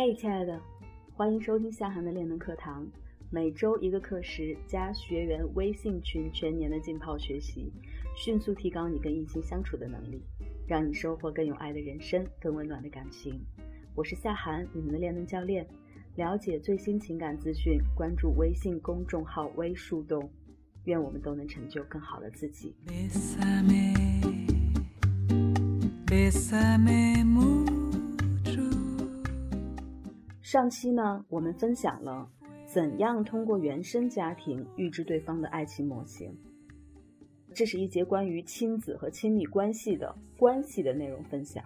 嘿，亲爱的，欢迎收听夏涵的练能课堂，每周一个课时加学员微信群，全年的浸泡学习，迅速提高你跟异性相处的能力，让你收获更有爱的人生，更温暖的感情。我是夏涵，你们的练能教练。了解最新情感资讯，关注微信公众号“微树洞”。愿我们都能成就更好的自己。上期呢，我们分享了怎样通过原生家庭预知对方的爱情模型。这是一节关于亲子和亲密关系的关系的内容分享。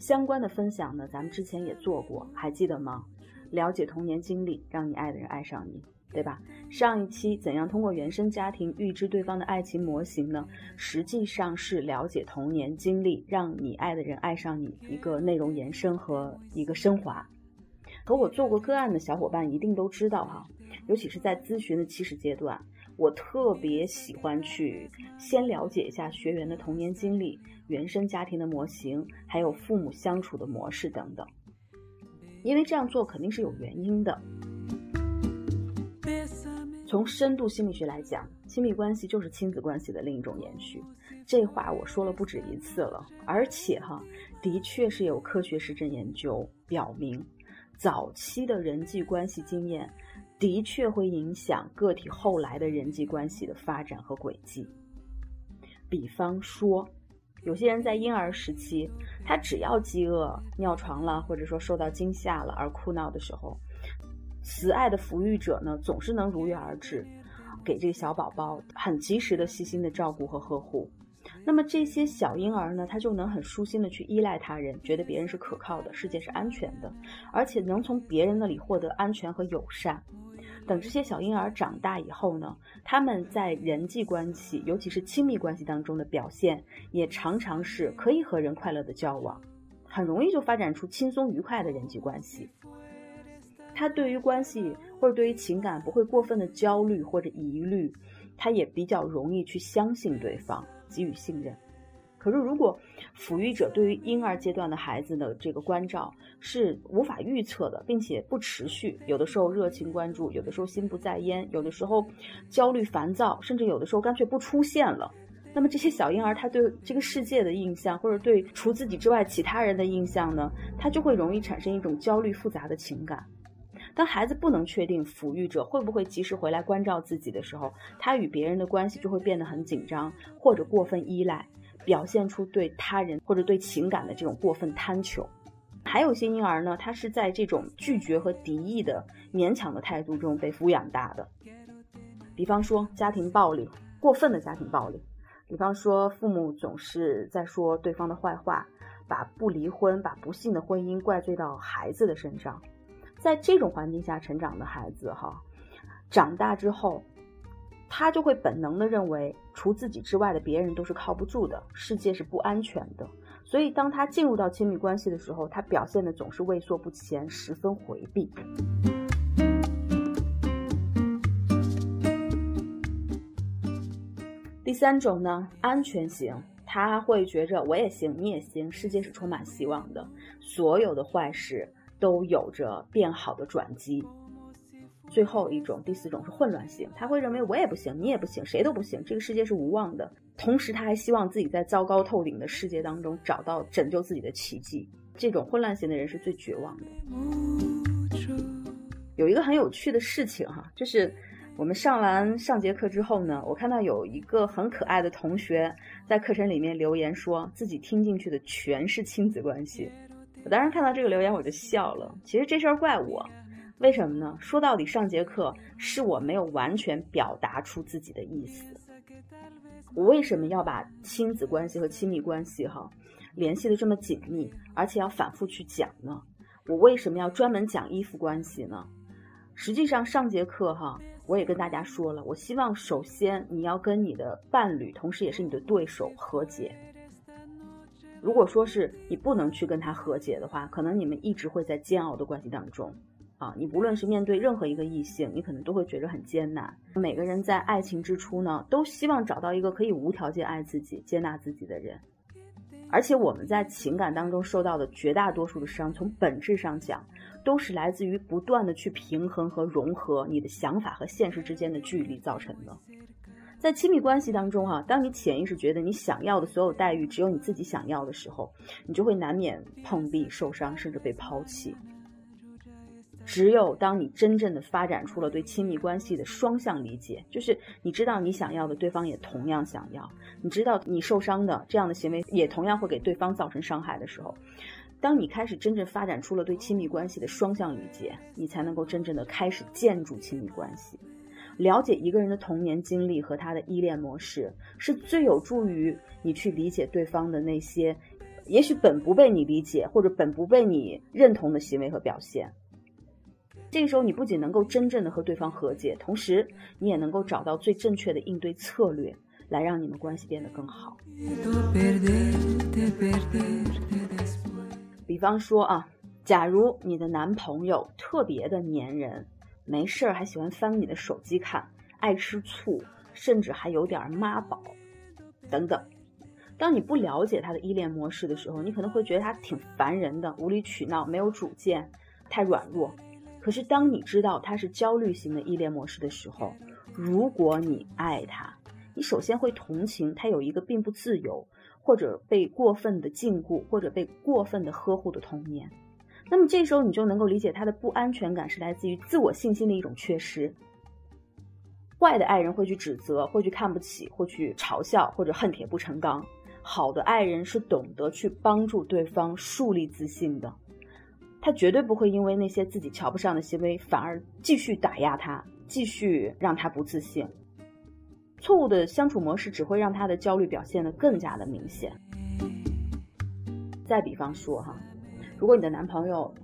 相关的分享呢，咱们之前也做过，还记得吗？了解童年经历，让你爱的人爱上你，对吧？上一期怎样通过原生家庭预知对方的爱情模型呢？实际上是了解童年经历，让你爱的人爱上你一个内容延伸和一个升华。和我做过个案的小伙伴一定都知道哈，尤其是在咨询的起始阶段，我特别喜欢去先了解一下学员的童年经历、原生家庭的模型，还有父母相处的模式等等。因为这样做肯定是有原因的。从深度心理学来讲，亲密关系就是亲子关系的另一种延续。这话我说了不止一次了，而且哈，的确是有科学实证研究表明，早期的人际关系经验的确会影响个体后来的人际关系的发展和轨迹。比方说。有些人在婴儿时期，他只要饥饿、尿床了，或者说受到惊吓了而哭闹的时候，慈爱的抚育者呢，总是能如约而至，给这个小宝宝很及时的、细心的照顾和呵护。那么这些小婴儿呢，他就能很舒心的去依赖他人，觉得别人是可靠的，世界是安全的，而且能从别人那里获得安全和友善。等这些小婴儿长大以后呢，他们在人际关系，尤其是亲密关系当中的表现，也常常是可以和人快乐的交往，很容易就发展出轻松愉快的人际关系。他对于关系或者对于情感不会过分的焦虑或者疑虑，他也比较容易去相信对方，给予信任。可是，如果抚育者对于婴儿阶段的孩子的这个关照是无法预测的，并且不持续，有的时候热情关注，有的时候心不在焉，有的时候焦虑烦躁，甚至有的时候干脆不出现了，那么这些小婴儿他对这个世界的印象，或者对除自己之外其他人的印象呢，他就会容易产生一种焦虑复杂的情感。当孩子不能确定抚育者会不会及时回来关照自己的时候，他与别人的关系就会变得很紧张，或者过分依赖。表现出对他人或者对情感的这种过分贪求，还有些婴儿呢，他是在这种拒绝和敌意的勉强的态度中被抚养大的。比方说家庭暴力，过分的家庭暴力；比方说父母总是在说对方的坏话，把不离婚、把不幸的婚姻怪罪到孩子的身上。在这种环境下成长的孩子，哈，长大之后。他就会本能的认为，除自己之外的别人都是靠不住的，世界是不安全的。所以，当他进入到亲密关系的时候，他表现的总是畏缩不前，十分回避。第三种呢，安全型，他会觉着我也行，你也行，世界是充满希望的，所有的坏事都有着变好的转机。最后一种，第四种是混乱型，他会认为我也不行，你也不行，谁都不行，这个世界是无望的。同时，他还希望自己在糟糕透顶的世界当中找到拯救自己的奇迹。这种混乱型的人是最绝望的。有一个很有趣的事情哈，就是我们上完上节课之后呢，我看到有一个很可爱的同学在课程里面留言，说自己听进去的全是亲子关系。我当时看到这个留言我就笑了。其实这事儿怪我。为什么呢？说到底，上节课是我没有完全表达出自己的意思。我为什么要把亲子关系和亲密关系哈联系的这么紧密，而且要反复去讲呢？我为什么要专门讲依附关系呢？实际上，上节课哈我也跟大家说了，我希望首先你要跟你的伴侣，同时也是你的对手和解。如果说是你不能去跟他和解的话，可能你们一直会在煎熬的关系当中。啊，你不论是面对任何一个异性，你可能都会觉得很艰难。每个人在爱情之初呢，都希望找到一个可以无条件爱自己、接纳自己的人。而且我们在情感当中受到的绝大多数的伤，从本质上讲，都是来自于不断的去平衡和融合你的想法和现实之间的距离造成的。在亲密关系当中啊，当你潜意识觉得你想要的所有待遇只有你自己想要的时候，你就会难免碰壁、受伤，甚至被抛弃。只有当你真正的发展出了对亲密关系的双向理解，就是你知道你想要的，对方也同样想要；你知道你受伤的这样的行为也同样会给对方造成伤害的时候，当你开始真正发展出了对亲密关系的双向理解，你才能够真正的开始建筑亲密关系。了解一个人的童年经历和他的依恋模式，是最有助于你去理解对方的那些，也许本不被你理解或者本不被你认同的行为和表现。这个时候，你不仅能够真正的和对方和解，同时你也能够找到最正确的应对策略，来让你们关系变得更好。比方说啊，假如你的男朋友特别的粘人，没事儿还喜欢翻你的手机看，爱吃醋，甚至还有点妈宝，等等。当你不了解他的依恋模式的时候，你可能会觉得他挺烦人的，无理取闹，没有主见，太软弱。可是，当你知道他是焦虑型的依恋模式的时候，如果你爱他，你首先会同情他有一个并不自由，或者被过分的禁锢，或者被过分的呵护的童年。那么这时候，你就能够理解他的不安全感是来自于自我信心的一种缺失。坏的爱人会去指责，会去看不起，会去嘲笑，或者恨铁不成钢；好的爱人是懂得去帮助对方树立自信的。他绝对不会因为那些自己瞧不上的行为，反而继续打压他，继续让他不自信。错误的相处模式只会让他的焦虑表现得更加的明显。再比方说哈，如果你的男朋友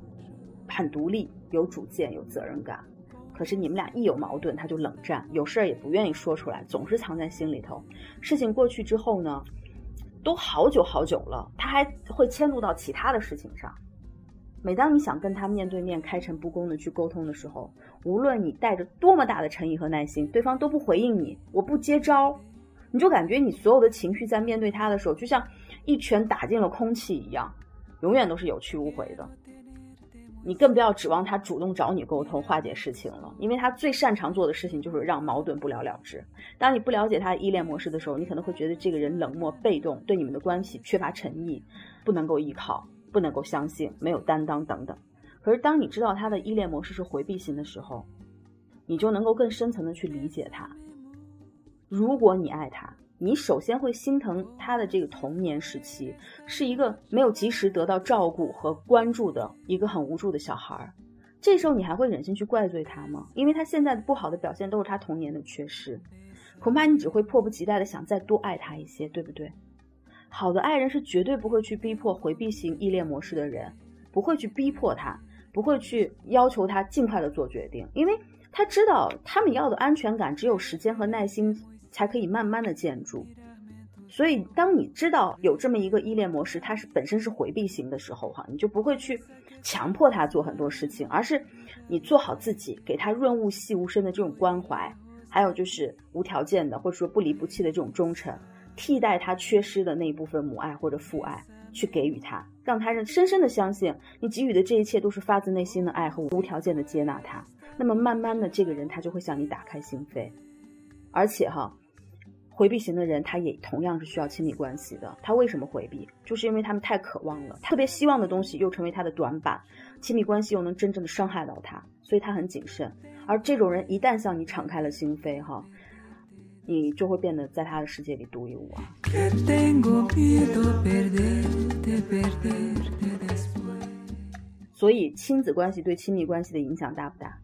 很独立、有主见、有责任感，可是你们俩一有矛盾他就冷战，有事儿也不愿意说出来，总是藏在心里头。事情过去之后呢，都好久好久了，他还会迁怒到其他的事情上。每当你想跟他面对面开诚布公的去沟通的时候，无论你带着多么大的诚意和耐心，对方都不回应你，我不接招，你就感觉你所有的情绪在面对他的时候，就像一拳打进了空气一样，永远都是有去无回的。你更不要指望他主动找你沟通化解事情了，因为他最擅长做的事情就是让矛盾不了了之。当你不了解他的依恋模式的时候，你可能会觉得这个人冷漠被动，对你们的关系缺乏诚意，不能够依靠。不能够相信，没有担当等等。可是当你知道他的依恋模式是回避型的时候，你就能够更深层的去理解他。如果你爱他，你首先会心疼他的这个童年时期是一个没有及时得到照顾和关注的一个很无助的小孩儿。这时候你还会忍心去怪罪他吗？因为他现在的不好的表现都是他童年的缺失，恐怕你只会迫不及待的想再多爱他一些，对不对？好的爱人是绝对不会去逼迫回避型依恋模式的人，不会去逼迫他，不会去要求他尽快的做决定，因为他知道他们要的安全感只有时间和耐心才可以慢慢的建筑。所以，当你知道有这么一个依恋模式，它是本身是回避型的时候，哈，你就不会去强迫他做很多事情，而是你做好自己，给他润物细无声的这种关怀，还有就是无条件的或者说不离不弃的这种忠诚。替代他缺失的那一部分母爱或者父爱，去给予他，让他认深深的相信你给予的这一切都是发自内心的爱和无条件的接纳他。那么慢慢的，这个人他就会向你打开心扉。而且哈，回避型的人他也同样是需要亲密关系的。他为什么回避？就是因为他们太渴望了，特别希望的东西又成为他的短板，亲密关系又能真正的伤害到他，所以他很谨慎。而这种人一旦向你敞开了心扉，哈。你就会变得在他的世界里独一无二。所以，亲子关系对亲密关系的影响大不大？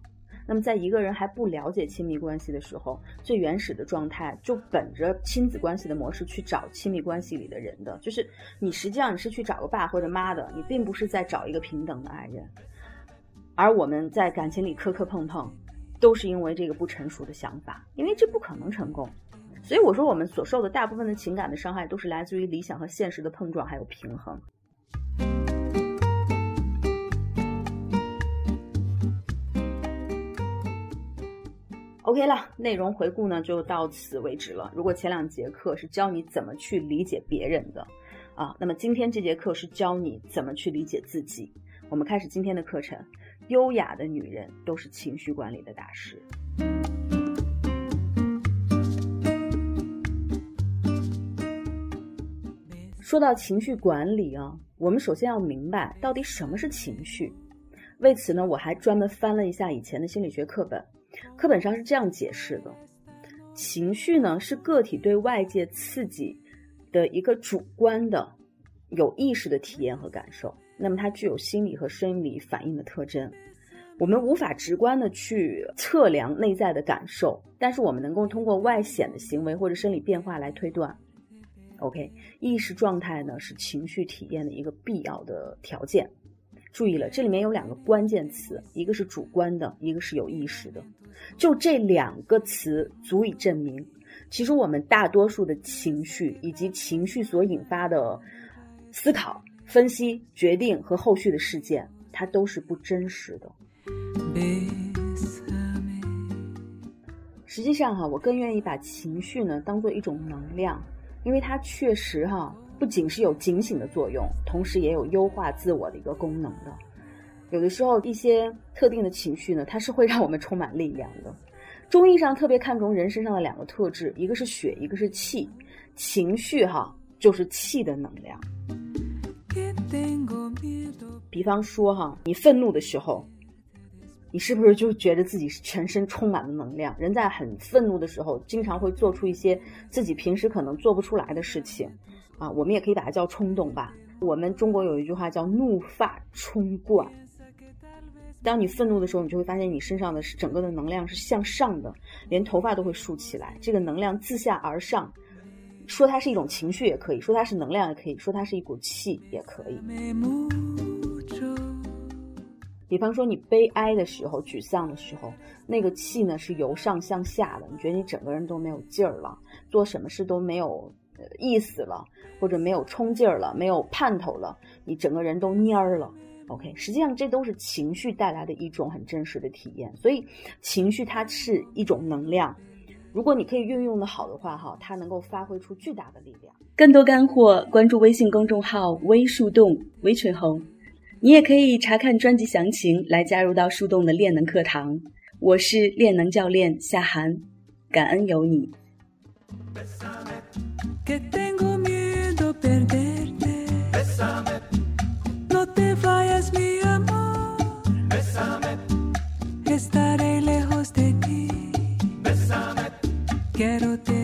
那么，在一个人还不了解亲密关系的时候，最原始的状态就本着亲子关系的模式去找亲密关系里的人的，就是你实际上你是去找个爸或者妈的，你并不是在找一个平等的爱人。而我们在感情里磕磕碰碰。都是因为这个不成熟的想法，因为这不可能成功，所以我说我们所受的大部分的情感的伤害，都是来自于理想和现实的碰撞还有平衡。OK 了，内容回顾呢就到此为止了。如果前两节课是教你怎么去理解别人的。啊。那么今天这节课是教你怎么去理解自己。我们开始今天的课程。优雅的女人都是情绪管理的大师。说到情绪管理啊，我们首先要明白到底什么是情绪。为此呢，我还专门翻了一下以前的心理学课本，课本上是这样解释的：情绪呢是个体对外界刺激的一个主观的、有意识的体验和感受。那么它具有心理和生理反应的特征。我们无法直观的去测量内在的感受，但是我们能够通过外显的行为或者生理变化来推断。OK，意识状态呢是情绪体验的一个必要的条件。注意了，这里面有两个关键词，一个是主观的，一个是有意识的。就这两个词足以证明，其实我们大多数的情绪以及情绪所引发的思考、分析、决定和后续的事件，它都是不真实的。实际上哈，我更愿意把情绪呢当做一种能量，因为它确实哈不仅是有警醒的作用，同时也有优化自我的一个功能的。有的时候一些特定的情绪呢，它是会让我们充满力量的。中医上特别看重人身上的两个特质，一个是血，一个是气。情绪哈就是气的能量。比方说哈，你愤怒的时候。你是不是就觉得自己全身充满了能量？人在很愤怒的时候，经常会做出一些自己平时可能做不出来的事情，啊，我们也可以把它叫冲动吧。我们中国有一句话叫“怒发冲冠”。当你愤怒的时候，你就会发现你身上的整个的能量是向上的，连头发都会竖起来。这个能量自下而上，说它是一种情绪也可以说它是能量也可以说它是一股气也可以。比方说，你悲哀的时候、沮丧的时候，那个气呢是由上向下的，你觉得你整个人都没有劲儿了，做什么事都没有意思了，或者没有冲劲儿了，没有盼头了，你整个人都蔫儿了。OK，实际上这都是情绪带来的一种很真实的体验。所以，情绪它是一种能量，如果你可以运用的好的话，哈，它能够发挥出巨大的力量。更多干货，关注微信公众号“微树洞”，微群红。你也可以查看专辑详情来加入到树洞的练能课堂。我是练能教练夏涵，感恩有你。que tengo miedo perderte. Bésame. No te vayas, mi amor. Bésame. Estaré lejos de ti. Bésame. Quiero te